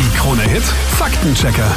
Die Krone Hit Faktenchecker.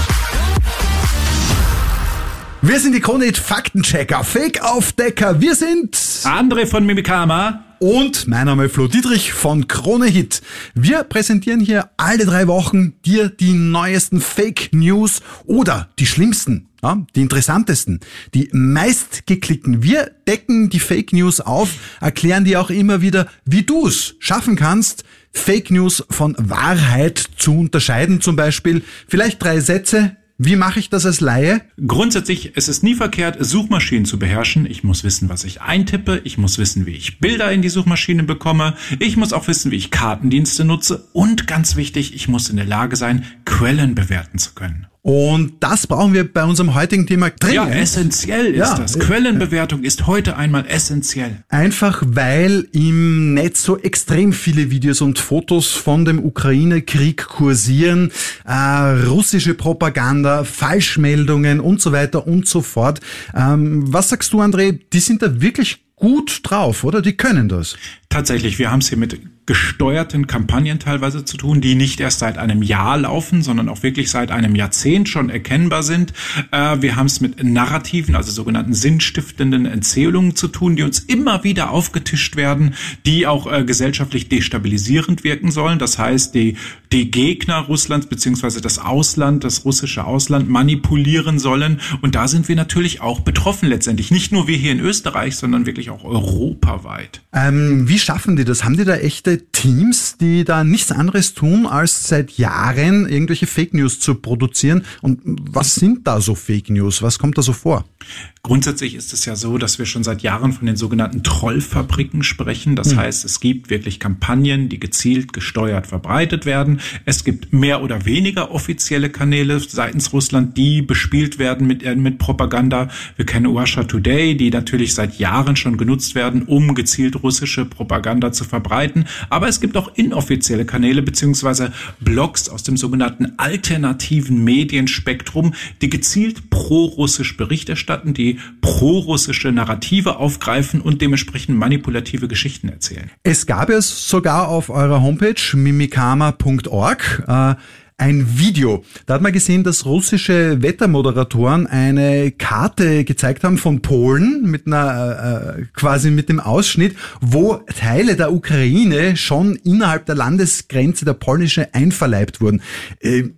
Wir sind die Krone Hit Faktenchecker, Fake-Aufdecker. Wir sind André von Mimikama. Und mein Name ist Flo Dietrich von Krone Hit. Wir präsentieren hier alle drei Wochen dir die neuesten Fake News oder die schlimmsten, ja, die interessantesten, die meistgeklickten. Wir decken die Fake News auf, erklären dir auch immer wieder, wie du es schaffen kannst, Fake News von Wahrheit zu unterscheiden zum Beispiel. Vielleicht drei Sätze, wie mache ich das als Laie? Grundsätzlich, es ist nie verkehrt, Suchmaschinen zu beherrschen. Ich muss wissen, was ich eintippe. Ich muss wissen, wie ich Bilder in die Suchmaschine bekomme. Ich muss auch wissen, wie ich Kartendienste nutze. Und ganz wichtig, ich muss in der Lage sein, Quellen bewerten zu können. Und das brauchen wir bei unserem heutigen Thema dringend. Ja, essentiell ist ja. das. Quellenbewertung ist heute einmal essentiell. Einfach weil im Netz so extrem viele Videos und Fotos von dem Ukraine-Krieg kursieren, äh, russische Propaganda, Falschmeldungen und so weiter und so fort. Ähm, was sagst du, André? Die sind da wirklich gut drauf, oder? Die können das. Tatsächlich, wir haben es hier mit gesteuerten Kampagnen teilweise zu tun, die nicht erst seit einem Jahr laufen, sondern auch wirklich seit einem Jahrzehnt schon erkennbar sind. Äh, wir haben es mit Narrativen, also sogenannten sinnstiftenden Erzählungen zu tun, die uns immer wieder aufgetischt werden, die auch äh, gesellschaftlich destabilisierend wirken sollen. Das heißt, die, die Gegner Russlands beziehungsweise das Ausland, das russische Ausland manipulieren sollen. Und da sind wir natürlich auch betroffen letztendlich. Nicht nur wir hier in Österreich, sondern wirklich auch europaweit. Ähm, wie schaffen die das? Haben die da echte Teams, die da nichts anderes tun, als seit Jahren irgendwelche Fake News zu produzieren. Und was sind da so Fake News? Was kommt da so vor? Grundsätzlich ist es ja so, dass wir schon seit Jahren von den sogenannten Trollfabriken sprechen. Das mhm. heißt, es gibt wirklich Kampagnen, die gezielt gesteuert verbreitet werden. Es gibt mehr oder weniger offizielle Kanäle seitens Russland, die bespielt werden mit, äh, mit Propaganda. Wir kennen Russia Today, die natürlich seit Jahren schon genutzt werden, um gezielt russische Propaganda zu verbreiten. Aber es gibt auch inoffizielle Kanäle beziehungsweise Blogs aus dem sogenannten alternativen Medienspektrum, die gezielt pro-russisch Bericht erstatten, die pro-russische Narrative aufgreifen und dementsprechend manipulative Geschichten erzählen. Es gab es sogar auf eurer Homepage mimikama.org. Äh, ein Video. Da hat man gesehen, dass russische Wettermoderatoren eine Karte gezeigt haben von Polen mit einer äh, quasi mit dem Ausschnitt, wo Teile der Ukraine schon innerhalb der Landesgrenze der polnische einverleibt wurden. Äh,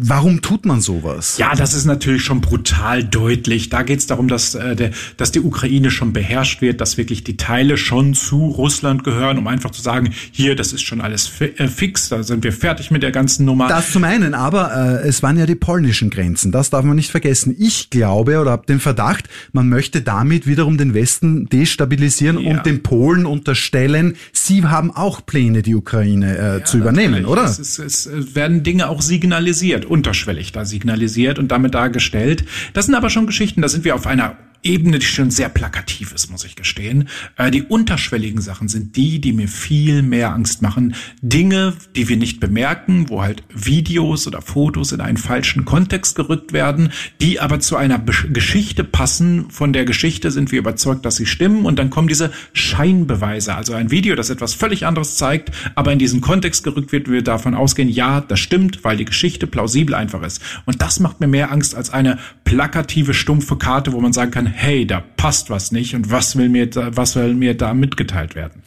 Warum tut man sowas? Ja, das ist natürlich schon brutal deutlich. Da geht es darum, dass, äh, der, dass die Ukraine schon beherrscht wird, dass wirklich die Teile schon zu Russland gehören, um einfach zu sagen, hier, das ist schon alles fi äh, fix, da sind wir fertig mit der ganzen Nummer. Das zum einen, aber äh, es waren ja die polnischen Grenzen, das darf man nicht vergessen. Ich glaube oder habe den Verdacht, man möchte damit wiederum den Westen destabilisieren ja. und den Polen unterstellen, sie haben auch Pläne, die Ukraine äh, ja, zu übernehmen, oder? Es, ist, es werden Dinge auch signalisiert, unterschwellig da signalisiert und damit dargestellt. Das sind aber schon Geschichten, da sind wir auf einer Ebene, die schon sehr plakativ ist, muss ich gestehen. Äh, die unterschwelligen Sachen sind die, die mir viel mehr Angst machen. Dinge, die wir nicht bemerken, wo halt Videos oder Fotos in einen falschen Kontext gerückt werden, die aber zu einer Be Geschichte passen. Von der Geschichte sind wir überzeugt, dass sie stimmen und dann kommen diese Scheinbeweise. Also ein Video, das etwas völlig anderes zeigt, aber in diesen Kontext gerückt wird, wir davon ausgehen, ja, das stimmt, weil die Geschichte plausibel einfach ist. Und das macht mir mehr Angst als eine plakative, stumpfe Karte, wo man sagen kann, hey, da passt was nicht und was will mir da, was will mir da mitgeteilt werden?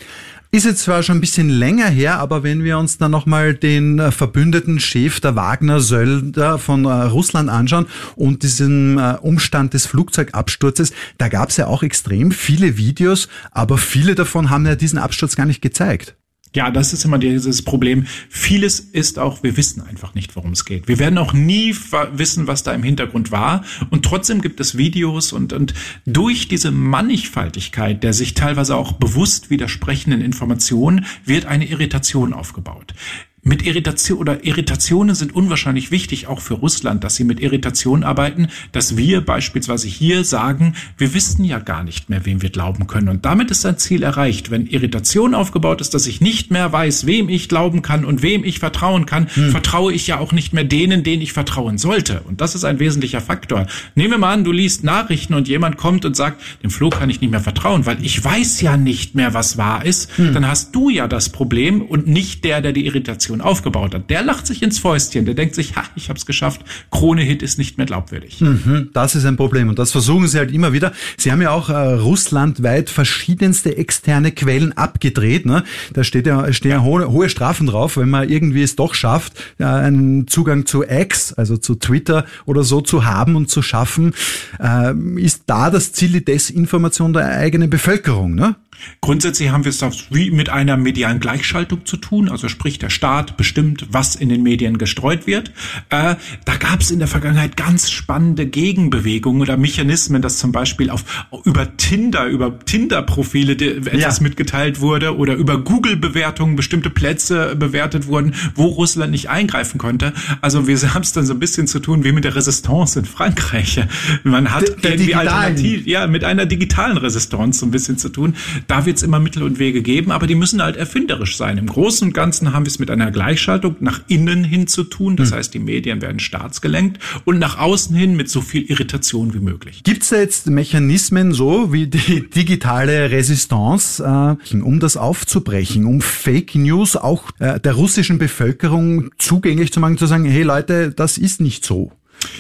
Ist jetzt zwar schon ein bisschen länger her, aber wenn wir uns dann nochmal den äh, verbündeten Chef der Wagner-Söldner von äh, Russland anschauen und diesen äh, Umstand des Flugzeugabsturzes, da gab es ja auch extrem viele Videos, aber viele davon haben ja diesen Absturz gar nicht gezeigt. Ja, das ist immer dieses Problem. Vieles ist auch, wir wissen einfach nicht, worum es geht. Wir werden auch nie wissen, was da im Hintergrund war. Und trotzdem gibt es Videos und, und durch diese Mannigfaltigkeit der sich teilweise auch bewusst widersprechenden Informationen wird eine Irritation aufgebaut mit Irritation oder Irritationen sind unwahrscheinlich wichtig, auch für Russland, dass sie mit Irritationen arbeiten, dass wir beispielsweise hier sagen, wir wissen ja gar nicht mehr, wem wir glauben können. Und damit ist sein Ziel erreicht. Wenn Irritation aufgebaut ist, dass ich nicht mehr weiß, wem ich glauben kann und wem ich vertrauen kann, hm. vertraue ich ja auch nicht mehr denen, denen ich vertrauen sollte. Und das ist ein wesentlicher Faktor. Nehmen wir mal an, du liest Nachrichten und jemand kommt und sagt, dem Flo kann ich nicht mehr vertrauen, weil ich weiß ja nicht mehr, was wahr ist. Hm. Dann hast du ja das Problem und nicht der, der die Irritation Argumentation aufgebaut hat, der lacht sich ins Fäustchen, der denkt sich, ha, ich hab's geschafft, Krone-Hit ist nicht mehr glaubwürdig. Mhm, das ist ein Problem und das versuchen sie halt immer wieder. Sie haben ja auch äh, russlandweit verschiedenste externe Quellen abgedreht. Ne? Da steht ja, stehen ja hohe, hohe Strafen drauf, wenn man irgendwie es doch schafft, äh, einen Zugang zu X, also zu Twitter oder so zu haben und zu schaffen. Äh, ist da das Ziel die Desinformation der eigenen Bevölkerung? Ne? Grundsätzlich haben wir es wie mit einer medialen Gleichschaltung zu tun, also sprich der Staat bestimmt, was in den Medien gestreut wird. Äh, da gab es in der Vergangenheit ganz spannende Gegenbewegungen oder Mechanismen, dass zum Beispiel auf über Tinder, über Tinder-Profile etwas ja. mitgeteilt wurde oder über Google-Bewertungen bestimmte Plätze bewertet wurden, wo Russland nicht eingreifen konnte. Also wir haben es dann so ein bisschen zu tun wie mit der Resistance in Frankreich. Man hat der irgendwie alternativ, ja, mit einer digitalen Resistance so ein bisschen zu tun da wird es immer Mittel und Wege geben, aber die müssen halt erfinderisch sein. Im Großen und Ganzen haben wir es mit einer Gleichschaltung nach innen hin zu tun. Das mhm. heißt, die Medien werden staatsgelenkt und nach außen hin mit so viel Irritation wie möglich. Gibt es da jetzt Mechanismen so wie die digitale Resistance, äh, um das aufzubrechen, um Fake News auch äh, der russischen Bevölkerung zugänglich zu machen, zu sagen, hey Leute, das ist nicht so?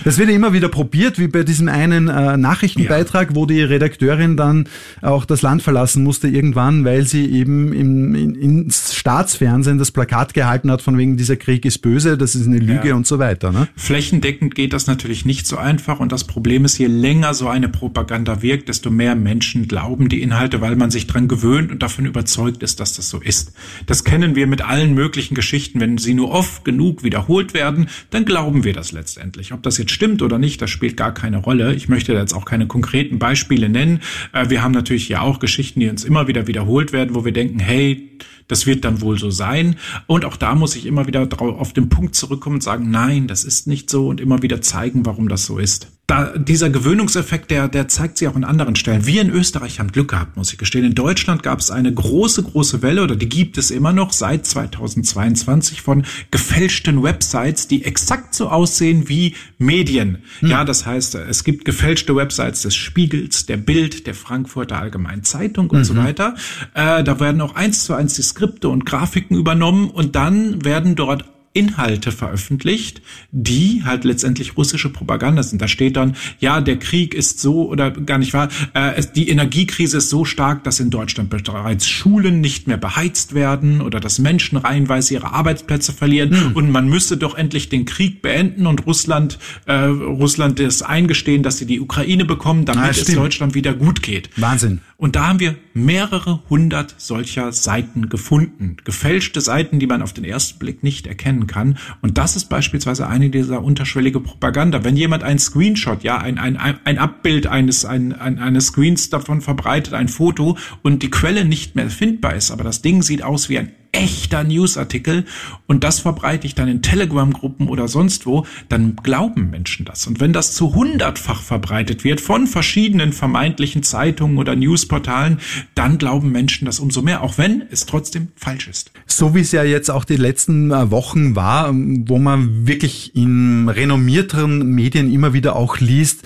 Das wird ja immer wieder probiert, wie bei diesem einen äh, Nachrichtenbeitrag, ja. wo die Redakteurin dann auch das Land verlassen musste irgendwann, weil sie eben im, in, ins Staatsfernsehen das Plakat gehalten hat von wegen dieser Krieg ist böse, das ist eine Lüge ja. und so weiter. Ne? Flächendeckend geht das natürlich nicht so einfach und das Problem ist, je länger so eine Propaganda wirkt, desto mehr Menschen glauben die Inhalte, weil man sich dran gewöhnt und davon überzeugt ist, dass das so ist. Das kennen wir mit allen möglichen Geschichten. Wenn sie nur oft genug wiederholt werden, dann glauben wir das letztendlich. Ob das jetzt stimmt oder nicht, das spielt gar keine Rolle. Ich möchte jetzt auch keine konkreten Beispiele nennen. Äh, wir haben natürlich ja auch Geschichten, die uns immer wieder wiederholt werden, wo wir denken, hey, das wird dann wohl so sein. Und auch da muss ich immer wieder auf den Punkt zurückkommen und sagen, nein, das ist nicht so und immer wieder zeigen, warum das so ist da, dieser Gewöhnungseffekt, der, der zeigt sich auch in anderen Stellen. Wir in Österreich haben Glück gehabt, muss ich gestehen. In Deutschland gab es eine große, große Welle, oder die gibt es immer noch seit 2022 von gefälschten Websites, die exakt so aussehen wie Medien. Hm. Ja, das heißt, es gibt gefälschte Websites des Spiegels, der Bild, der Frankfurter Allgemeinen Zeitung und mhm. so weiter. Äh, da werden auch eins zu eins die Skripte und Grafiken übernommen und dann werden dort Inhalte veröffentlicht, die halt letztendlich russische Propaganda sind. Da steht dann, ja, der Krieg ist so oder gar nicht wahr, äh, die Energiekrise ist so stark, dass in Deutschland bereits Schulen nicht mehr beheizt werden oder dass Menschen reihenweise ihre Arbeitsplätze verlieren hm. und man müsse doch endlich den Krieg beenden und Russland, äh, Russland es eingestehen, dass sie die Ukraine bekommen, damit ah, es Deutschland wieder gut geht. Wahnsinn. Und da haben wir mehrere hundert solcher Seiten gefunden. Gefälschte Seiten, die man auf den ersten Blick nicht erkennen kann. Und das ist beispielsweise eine dieser unterschwellige Propaganda. Wenn jemand ein Screenshot, ja, ein, ein, ein Abbild eines, ein, ein, eines Screens davon verbreitet, ein Foto und die Quelle nicht mehr findbar ist, aber das Ding sieht aus wie ein echter Newsartikel und das verbreite ich dann in Telegram-Gruppen oder sonst wo, dann glauben Menschen das. Und wenn das zu hundertfach verbreitet wird von verschiedenen vermeintlichen Zeitungen oder Newsportalen, dann glauben Menschen das umso mehr, auch wenn es trotzdem falsch ist. So wie es ja jetzt auch die letzten äh, Wochen war, wo man wirklich in renommierteren Medien immer wieder auch liest,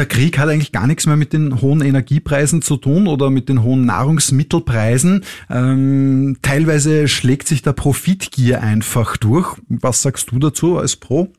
der Krieg hat eigentlich gar nichts mehr mit den hohen Energiepreisen zu tun oder mit den hohen Nahrungsmittelpreisen. Ähm, teilweise schlägt sich der Profitgier einfach durch. Was sagst du dazu als Pro?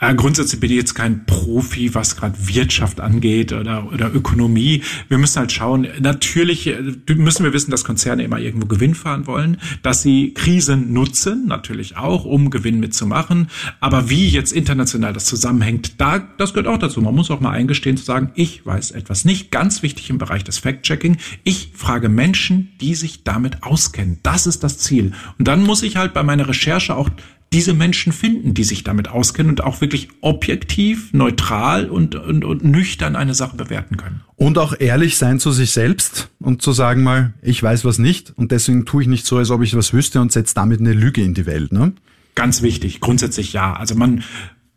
Äh, grundsätzlich bin ich jetzt kein Profi, was gerade Wirtschaft angeht oder, oder Ökonomie. Wir müssen halt schauen, natürlich äh, müssen wir wissen, dass Konzerne immer irgendwo Gewinn fahren wollen, dass sie Krisen nutzen, natürlich auch, um Gewinn mitzumachen. Aber wie jetzt international das zusammenhängt, da, das gehört auch dazu. Man muss auch mal eingestehen zu sagen, ich weiß etwas nicht. Ganz wichtig im Bereich des Fact-Checking. Ich frage Menschen, die sich damit auskennen. Das ist das Ziel. Und dann muss ich halt bei meiner Recherche auch diese Menschen finden, die sich damit auskennen und auch wirklich objektiv, neutral und, und, und nüchtern eine Sache bewerten können. Und auch ehrlich sein zu sich selbst und zu sagen mal, ich weiß was nicht und deswegen tue ich nicht so, als ob ich was wüsste und setze damit eine Lüge in die Welt. Ne? Ganz wichtig, grundsätzlich ja. Also man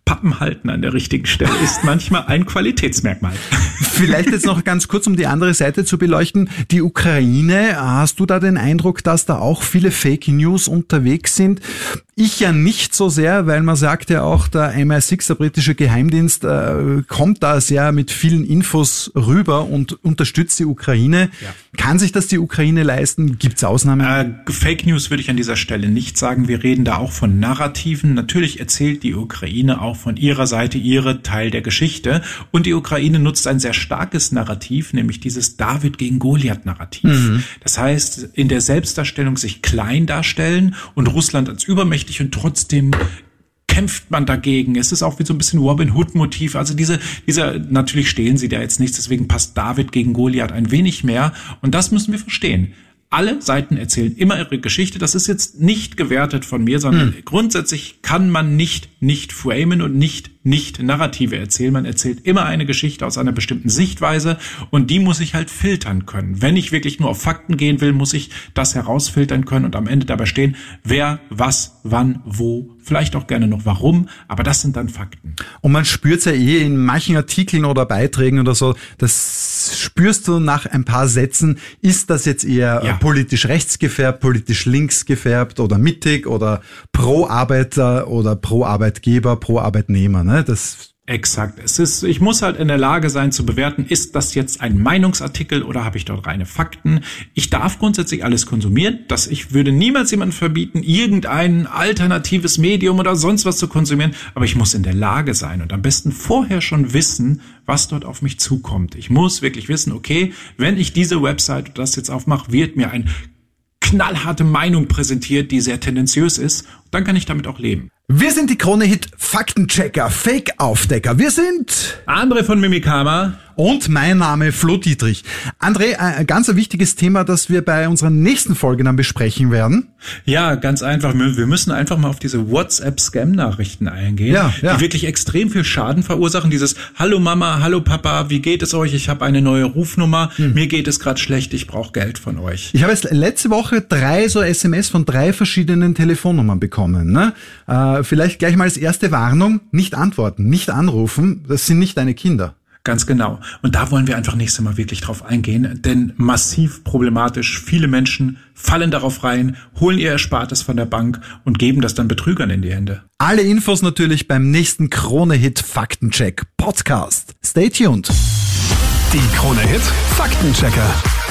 Pappen halten an der richtigen Stelle ist manchmal ein Qualitätsmerkmal. Vielleicht jetzt noch ganz kurz, um die andere Seite zu beleuchten. Die Ukraine, hast du da den Eindruck, dass da auch viele Fake News unterwegs sind? Ich ja nicht so sehr, weil man sagt ja auch, der MI6, der britische Geheimdienst, äh, kommt da sehr mit vielen Infos rüber und unterstützt die Ukraine. Ja. Kann sich das die Ukraine leisten? Gibt es Ausnahmen? Äh, Fake News würde ich an dieser Stelle nicht sagen. Wir reden da auch von Narrativen. Natürlich erzählt die Ukraine auch von ihrer Seite ihre Teil der Geschichte. Und die Ukraine nutzt ein sehr starkes Narrativ, nämlich dieses David gegen Goliath-Narrativ. Mhm. Das heißt, in der Selbstdarstellung sich klein darstellen und Russland als übermächtig mächtig und trotzdem kämpft man dagegen. Es ist auch wie so ein bisschen Robin Hood Motiv. Also diese, dieser, natürlich stehlen sie da jetzt nichts, deswegen passt David gegen Goliath ein wenig mehr. Und das müssen wir verstehen. Alle Seiten erzählen immer ihre Geschichte. Das ist jetzt nicht gewertet von mir, sondern hm. grundsätzlich kann man nicht nicht framen und nicht nicht Narrative erzählen. Man erzählt immer eine Geschichte aus einer bestimmten Sichtweise und die muss ich halt filtern können. Wenn ich wirklich nur auf Fakten gehen will, muss ich das herausfiltern können und am Ende dabei stehen, wer, was, wann, wo, vielleicht auch gerne noch warum, aber das sind dann Fakten. Und man spürt es ja eh in manchen Artikeln oder Beiträgen oder so, das spürst du nach ein paar Sätzen, ist das jetzt eher ja. politisch rechts gefärbt, politisch links gefärbt oder mittig oder pro Arbeiter oder pro Arbeitgeber, pro Arbeitnehmer. Ne? Ne? Das Exakt. Es ist, ich muss halt in der Lage sein zu bewerten, ist das jetzt ein Meinungsartikel oder habe ich dort reine Fakten? Ich darf grundsätzlich alles konsumieren. dass ich würde niemals jemandem verbieten, irgendein alternatives Medium oder sonst was zu konsumieren. Aber ich muss in der Lage sein und am besten vorher schon wissen, was dort auf mich zukommt. Ich muss wirklich wissen, okay, wenn ich diese Website das jetzt aufmache, wird mir ein knallharte Meinung präsentiert, die sehr tendenziös ist. Dann kann ich damit auch leben. Wir sind die Krone-Hit Faktenchecker, Fake-Aufdecker. Wir sind André von Mimikama und mein Name Flo Dietrich. André, ein ganz wichtiges Thema, das wir bei unserer nächsten Folge dann besprechen werden. Ja, ganz einfach. Wir müssen einfach mal auf diese WhatsApp-Scam-Nachrichten eingehen, ja, ja. die wirklich extrem viel Schaden verursachen. Dieses Hallo Mama, hallo Papa, wie geht es euch? Ich habe eine neue Rufnummer. Hm. Mir geht es gerade schlecht. Ich brauche Geld von euch. Ich habe jetzt letzte Woche drei so SMS von drei verschiedenen Telefonnummern bekommen. Ne? Äh, vielleicht gleich mal als erste Warnung: Nicht antworten, nicht anrufen. Das sind nicht deine Kinder. Ganz genau. Und da wollen wir einfach nächstes Mal wirklich drauf eingehen, denn massiv problematisch. Viele Menschen fallen darauf rein, holen ihr Erspartes von der Bank und geben das dann Betrügern in die Hände. Alle Infos natürlich beim nächsten Krone-Hit Faktencheck Podcast. Stay tuned. Die Krone-Hit Faktenchecker.